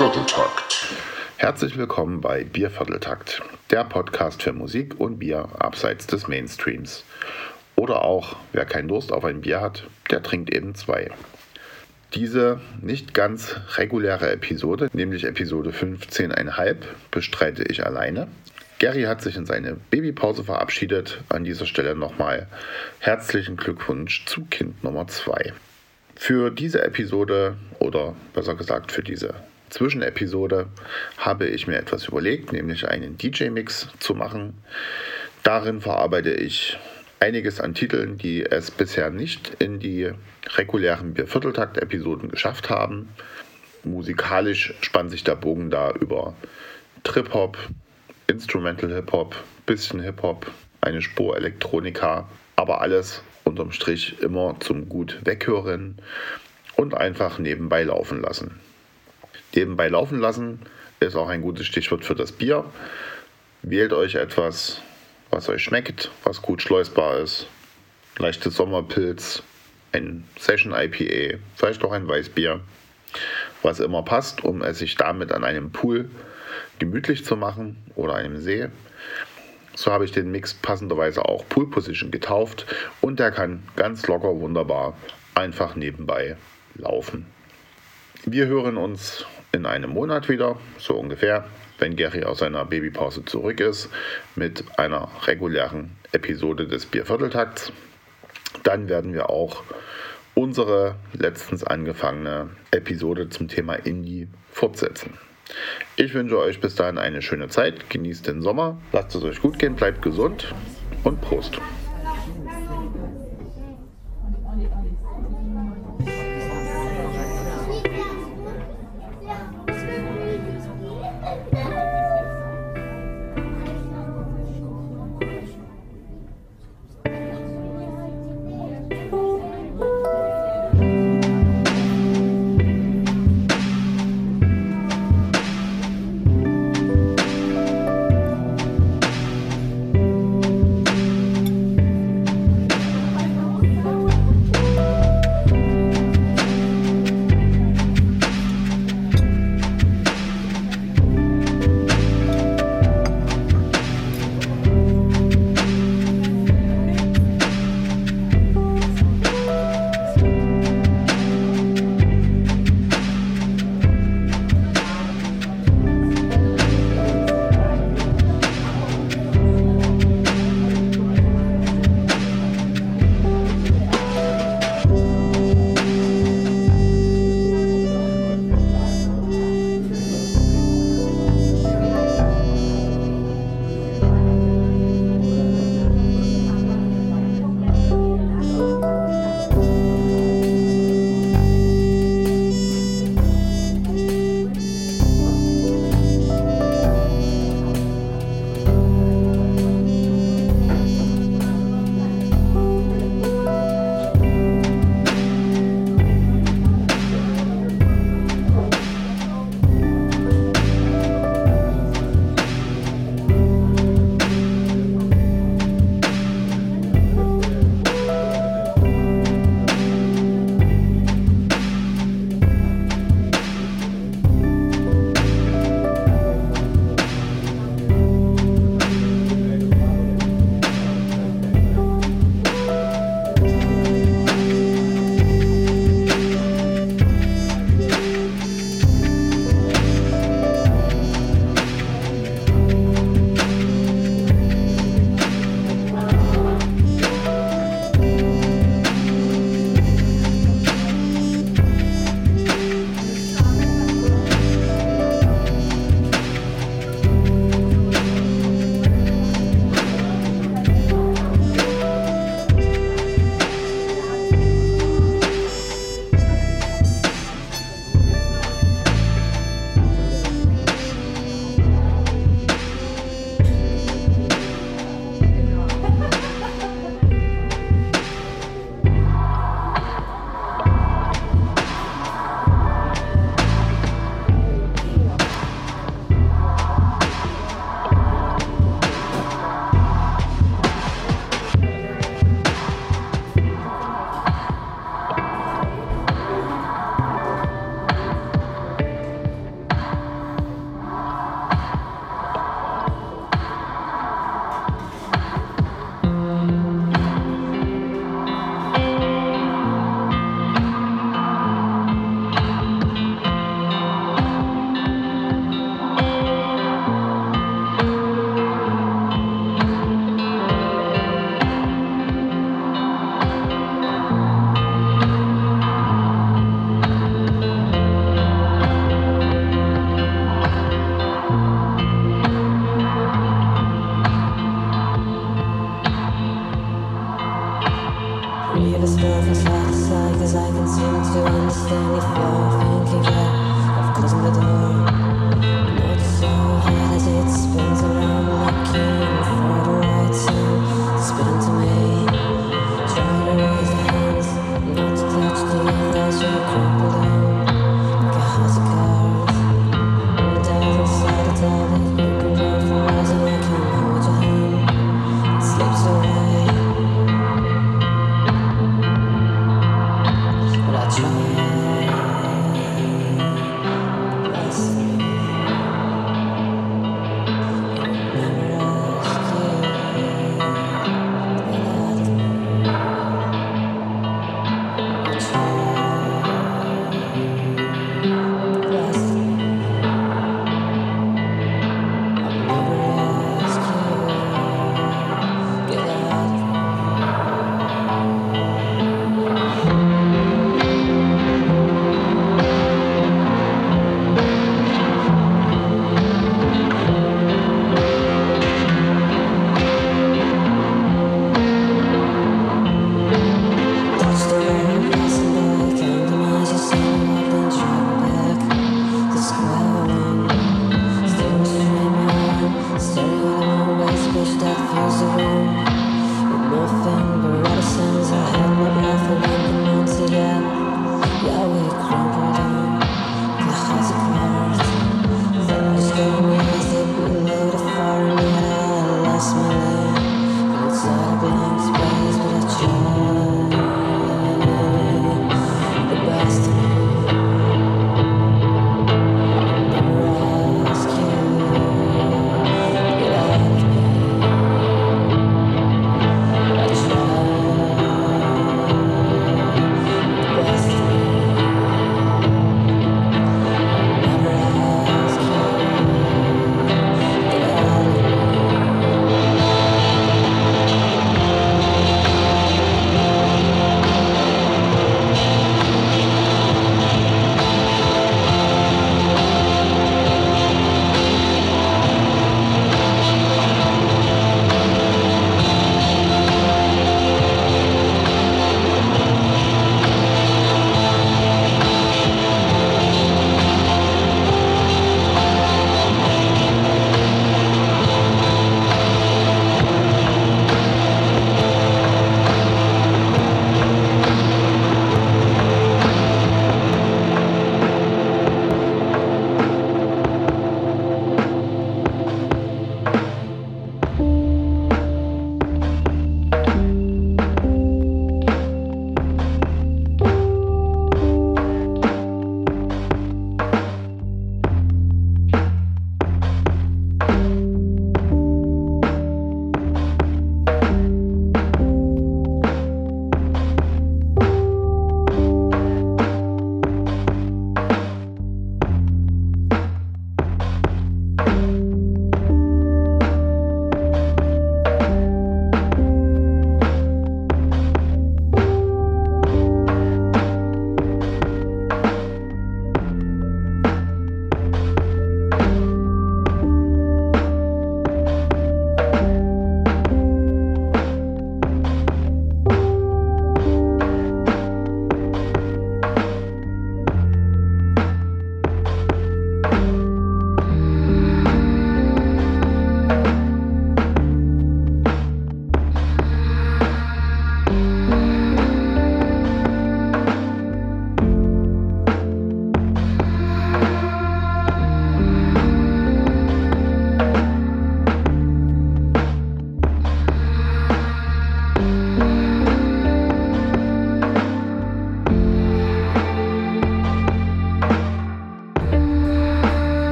Biervierteltakt. Herzlich willkommen bei Biervierteltakt, der Podcast für Musik und Bier abseits des Mainstreams. Oder auch, wer keinen Durst auf ein Bier hat, der trinkt eben zwei. Diese nicht ganz reguläre Episode, nämlich Episode 15,5, bestreite ich alleine. Gary hat sich in seine Babypause verabschiedet. An dieser Stelle nochmal herzlichen Glückwunsch zu Kind Nummer 2. Für diese Episode oder besser gesagt für diese Zwischenepisode habe ich mir etwas überlegt, nämlich einen DJ-Mix zu machen. Darin verarbeite ich einiges an Titeln, die es bisher nicht in die regulären Biervierteltakt-Episoden geschafft haben. Musikalisch spannt sich der Bogen da über Trip-Hop, Instrumental Hip-Hop, bisschen Hip-Hop, eine Spur Elektronika, aber alles unterm Strich immer zum gut weghören und einfach nebenbei laufen lassen. Nebenbei laufen lassen ist auch ein gutes Stichwort für das Bier. Wählt euch etwas, was euch schmeckt, was gut schleusbar ist. Leichtes Sommerpilz, ein Session IPA, vielleicht auch ein Weißbier, was immer passt, um es sich damit an einem Pool gemütlich zu machen oder einem See. So habe ich den Mix passenderweise auch Pool Position getauft und der kann ganz locker wunderbar einfach nebenbei laufen. Wir hören uns in einem Monat wieder, so ungefähr, wenn Gary aus seiner Babypause zurück ist, mit einer regulären Episode des Biervierteltakts. Dann werden wir auch unsere letztens angefangene Episode zum Thema Indie fortsetzen. Ich wünsche euch bis dahin eine schöne Zeit, genießt den Sommer, lasst es euch gut gehen, bleibt gesund und Prost.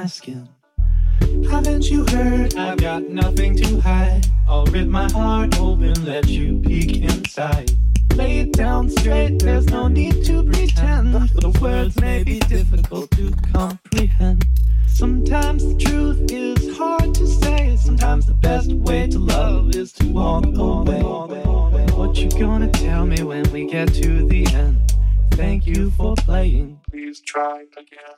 My skin. Haven't you heard? I've got nothing to hide. I'll rip my heart open, let you peek inside. Lay it down straight, there's no need to pretend. The words may be difficult to comprehend. Sometimes the truth is hard to say. Sometimes the best way to love is to walk away. What you gonna tell me when we get to the end? Thank you for playing. Please try again.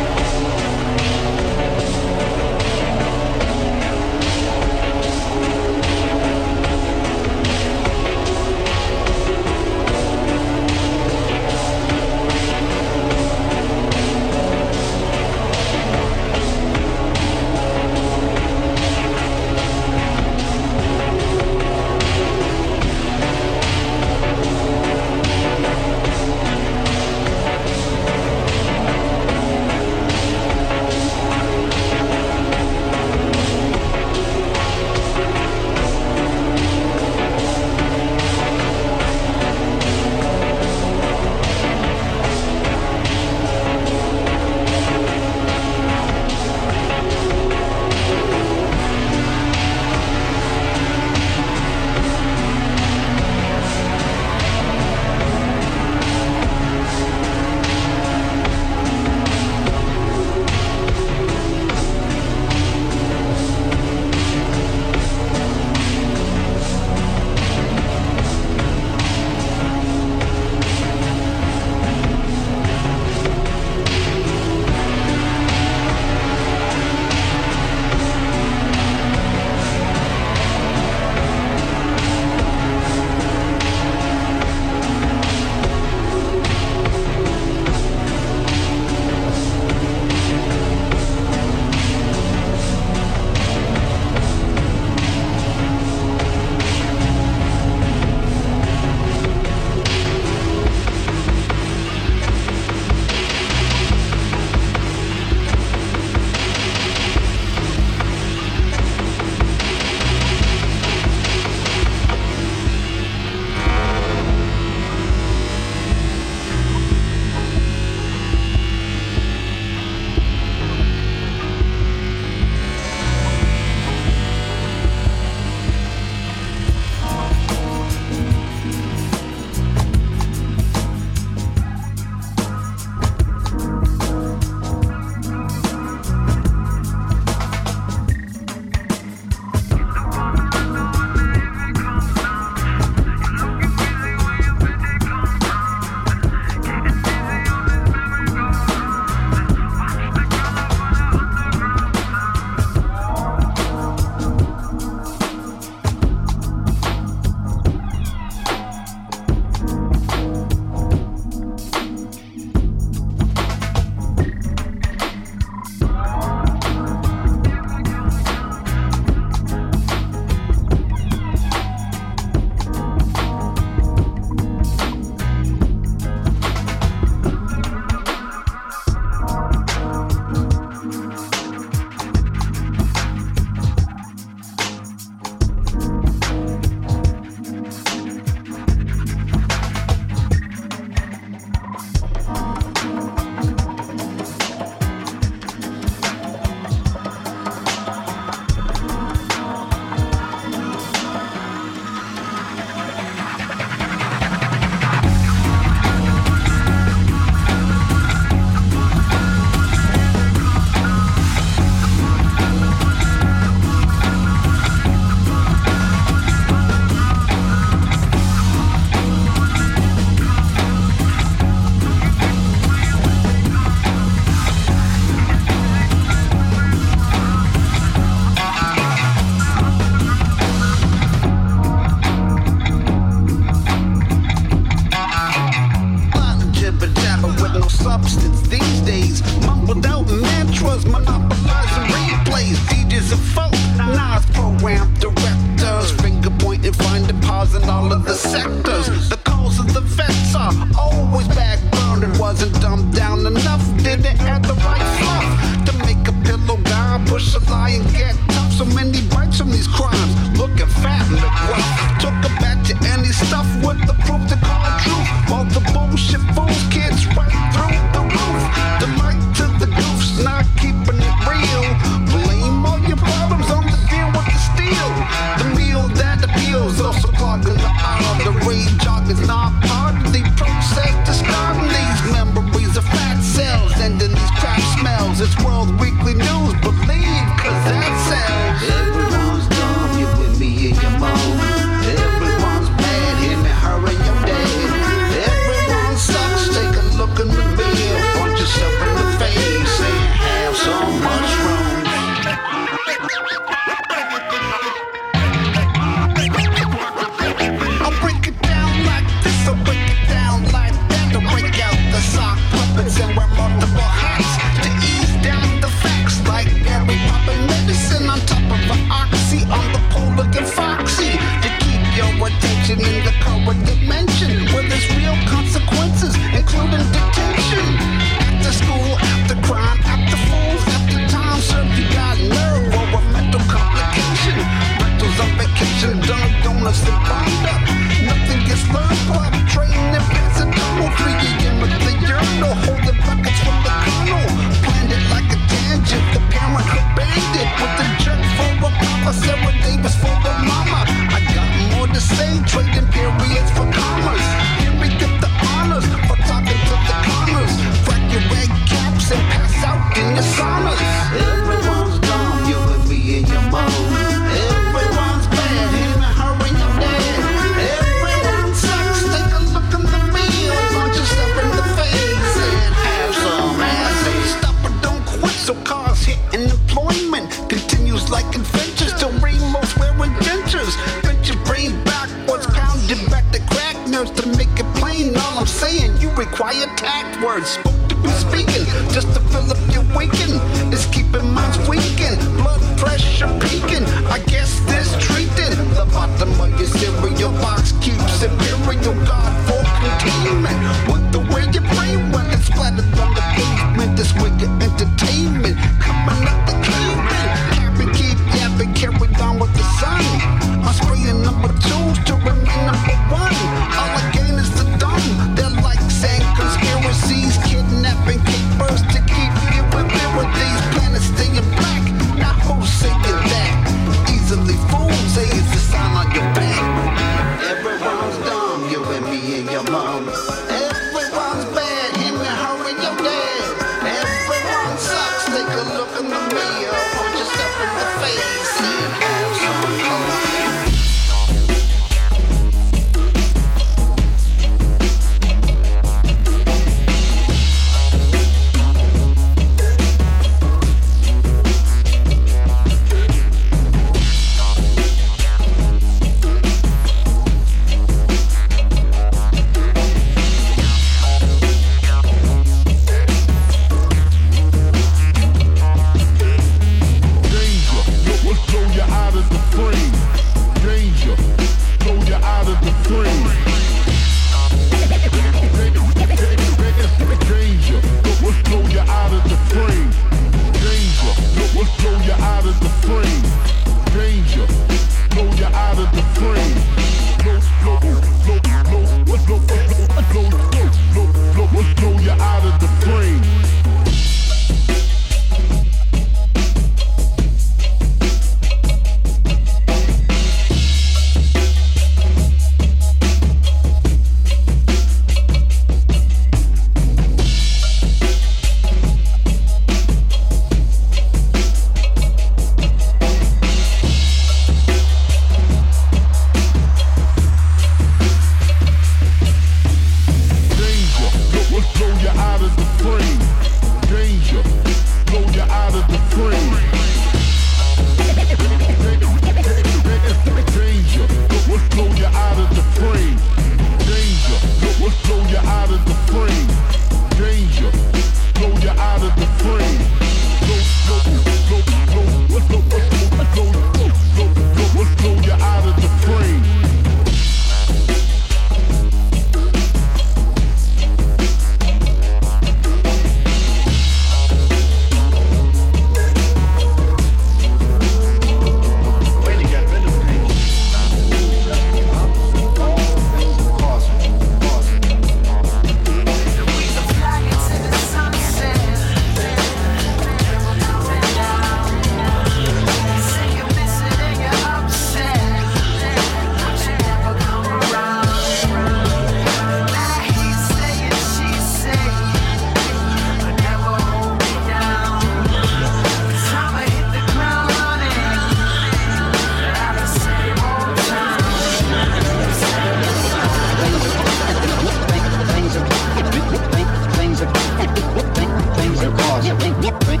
Yep.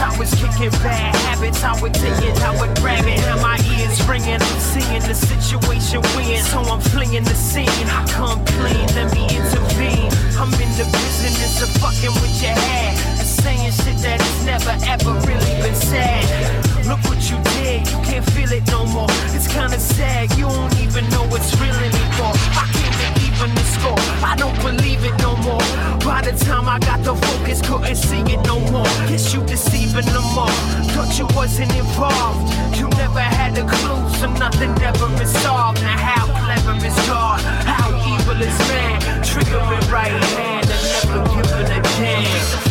I was kicking bad habits. I would take it, I would grab it. Now my ears ringing. I'm seeing the situation win, so I'm fleeing the scene. I complain, let me intervene. I'm in the business of fucking with your head and saying shit that has never ever really been said. Look what you did, you can't feel it no more. It's kinda sad, you don't even know what's real anymore. I even the score, I don't believe it no more. By the time I got the focus, couldn't see it no more. Guess you deceiving them all. Thought you wasn't involved, you never had a clue, so nothing ever is solved. Now how clever is God? How evil is man? Triggering right hand and never giving a damn.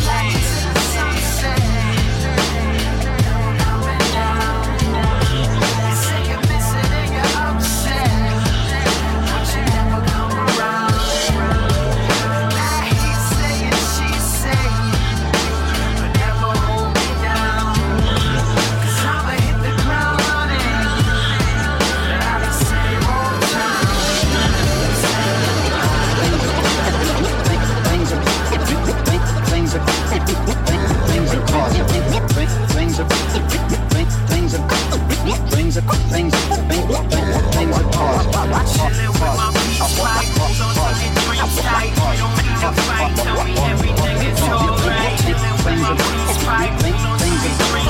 chillin' with my peace pipe. Don't suck it three tight. Don't need a fight. Tell me everything is alright. With my peace pipe.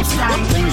Tight.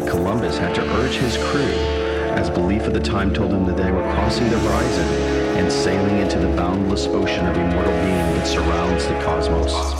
That Columbus had to urge his crew, as belief at the time told him that they were crossing the horizon and sailing into the boundless ocean of immortal being that surrounds the cosmos.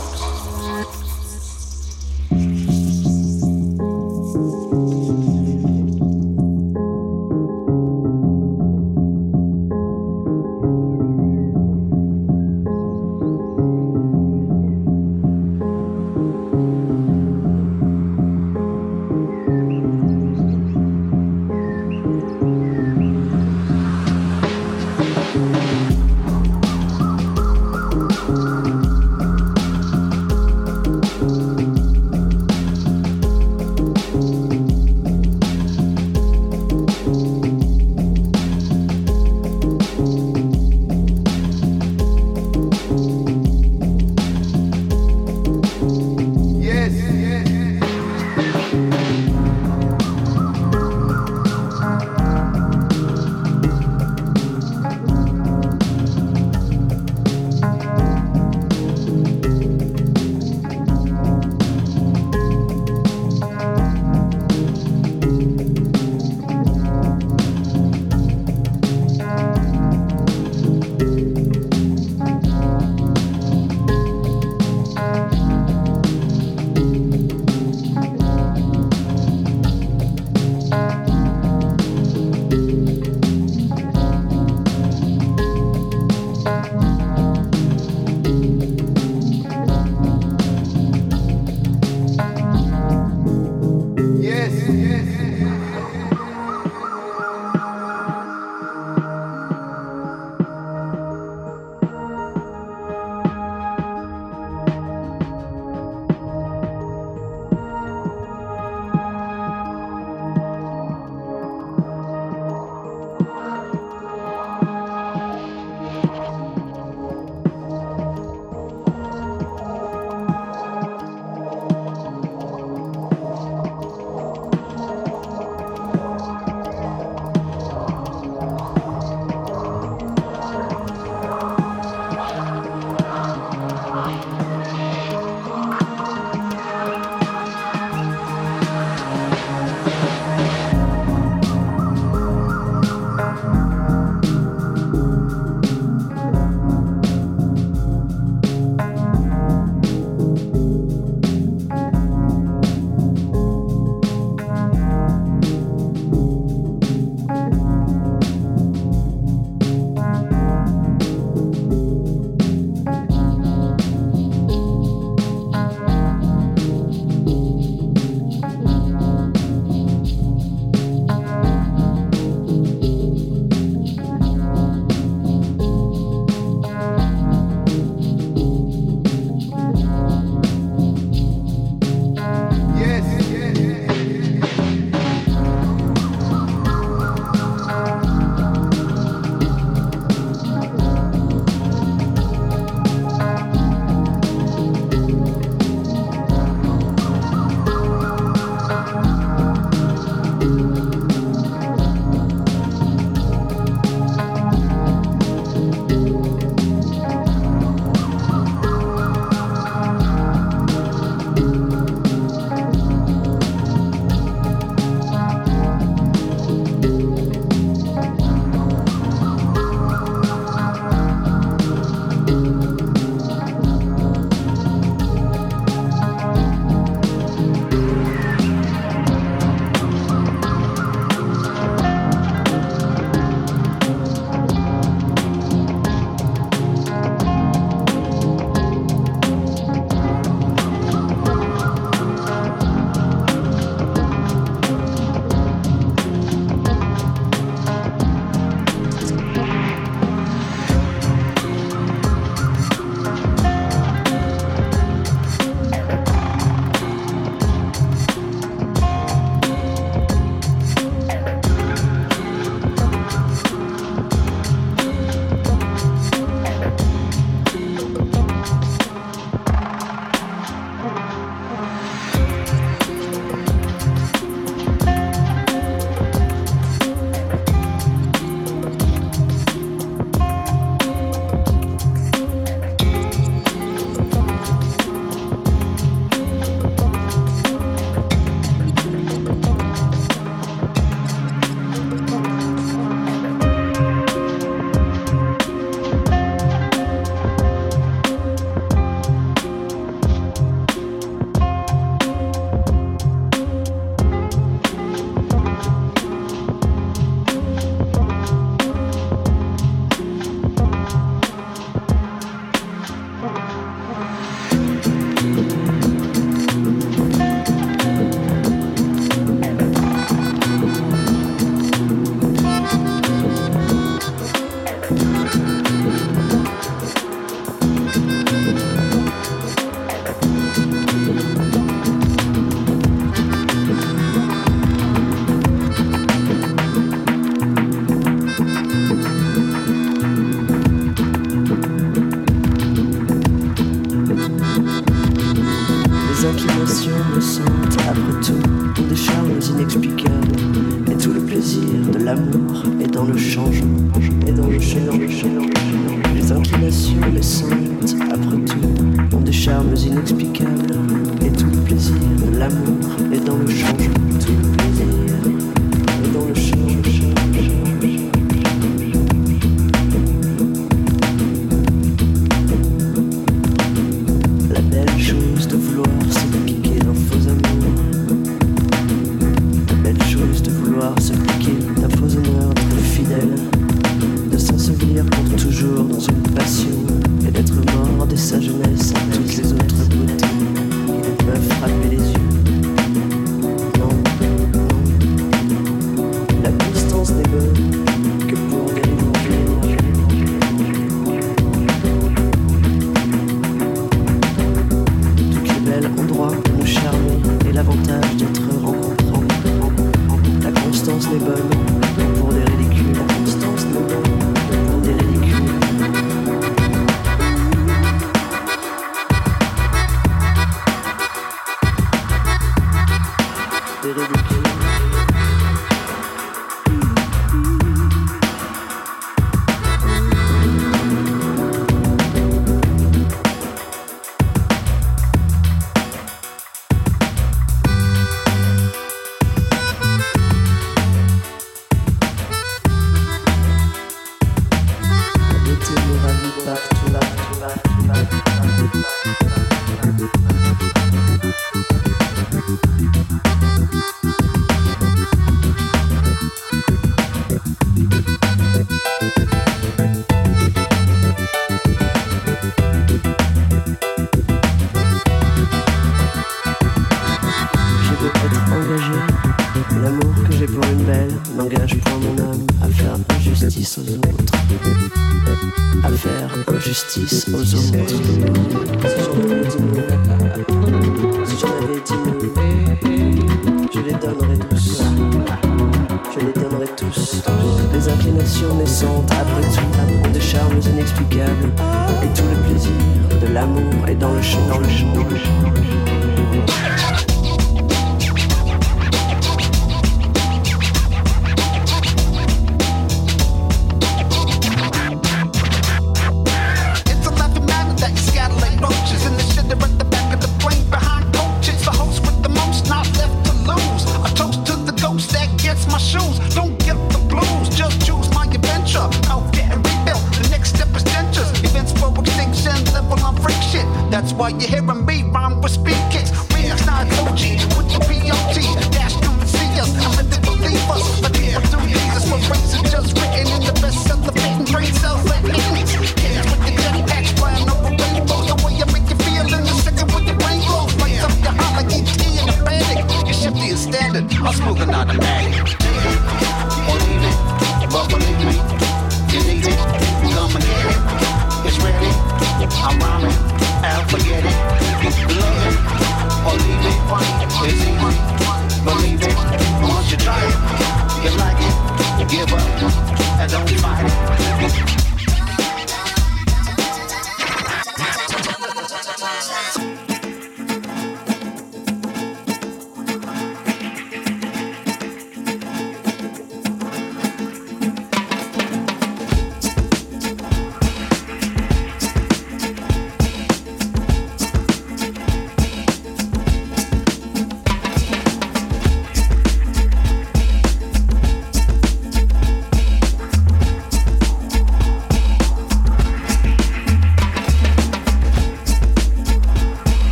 Aux autres.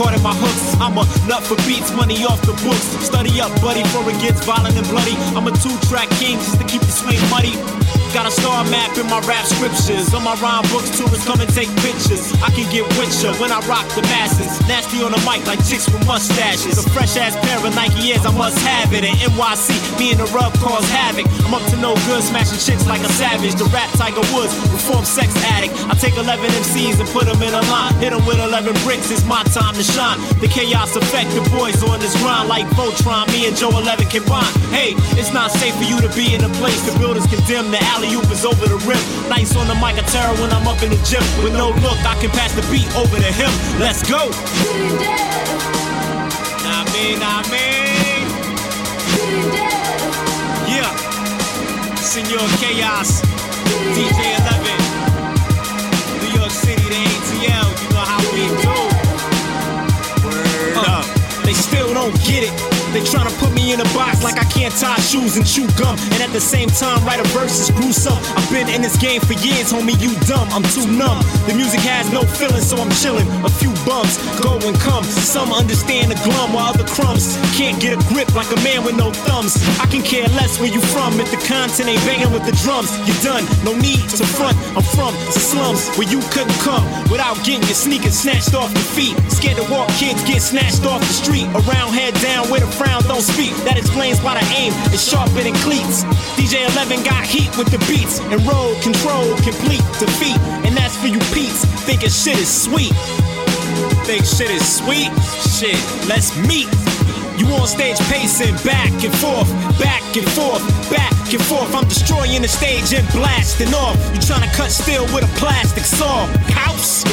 Caught in my hooks. I'm a nut for beats. Money off the books. Study up, buddy, before it gets violent and bloody. I'm a two-track king just to keep the swing muddy. Got a star map in my rap scriptures. On my rhyme books, tourists come and take pictures. I can get with when I rock the masses. Nasty on the mic like chicks with mustaches. A fresh ass pair of Nike Airs, I must have it. And NYC, me and the rub cause havoc. I'm up to no good, smashing chicks like a savage. The rap Tiger Woods, reform sex addict. I take 11 MCs and put them in a line. Hit them with 11 bricks, it's my time to shine. The chaos effect, the boys on this grind like Voltron. Me and Joe 11 can bond. Hey, it's not safe for you to be in a place the builders condemn the alley alley oop is over the rim. Nice on the mic, I terror when I'm up in the gym. With no look, I can pass the beat over to him. Let's go. Nah, me, nah, me. Yeah. Senor Chaos, DJ 11. New York City to ATL, you know how we do. Word up. They still don't get it. They tryna put me in a box like I can't tie shoes and chew gum. And at the same time, write a verse is gruesome. I've been in this game for years, homie, you dumb. I'm too numb. The music has no feeling, so I'm chilling. A few bumps go and come. Some understand the glum while other crumbs can't get a grip like a man with no thumbs. I can care less where you from if the content ain't banging with the drums. You're done, no need to front. I'm from the slums where you couldn't come without getting your sneakers snatched off your feet. Scared to walk, kids get snatched off the street. Around head down with a frown don't speak. That explains why the aim is sharper than cleats. DJ 11 got heat with the beats and road control, complete defeat. And that's for you peeps, thinking shit is sweet. Think shit is sweet? Shit, let's meet. You on stage pacing back and forth, back and forth, back and forth. I'm destroying the stage and blasting off. You trying to cut steel with a plastic saw. House.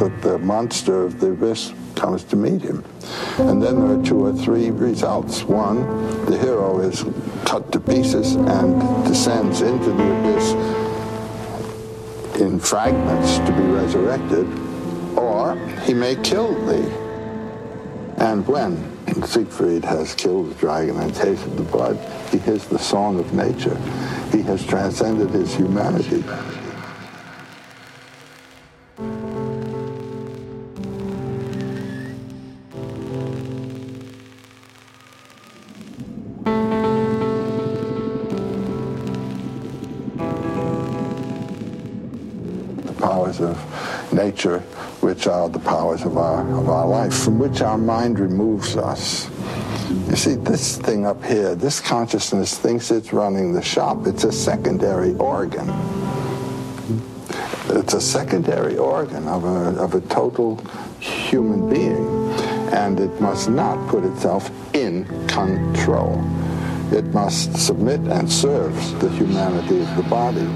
That the monster of the abyss comes to meet him. And then there are two or three results. One, the hero is cut to pieces and descends into the abyss in fragments to be resurrected, or he may kill thee. And when Siegfried has killed the dragon and tasted the blood, he hears the song of nature. He has transcended his humanity. Which are the powers of our, of our life, from which our mind removes us. You see, this thing up here, this consciousness thinks it's running the shop. It's a secondary organ. It's a secondary organ of a, of a total human being. And it must not put itself in control. It must submit and serve the humanity of the body.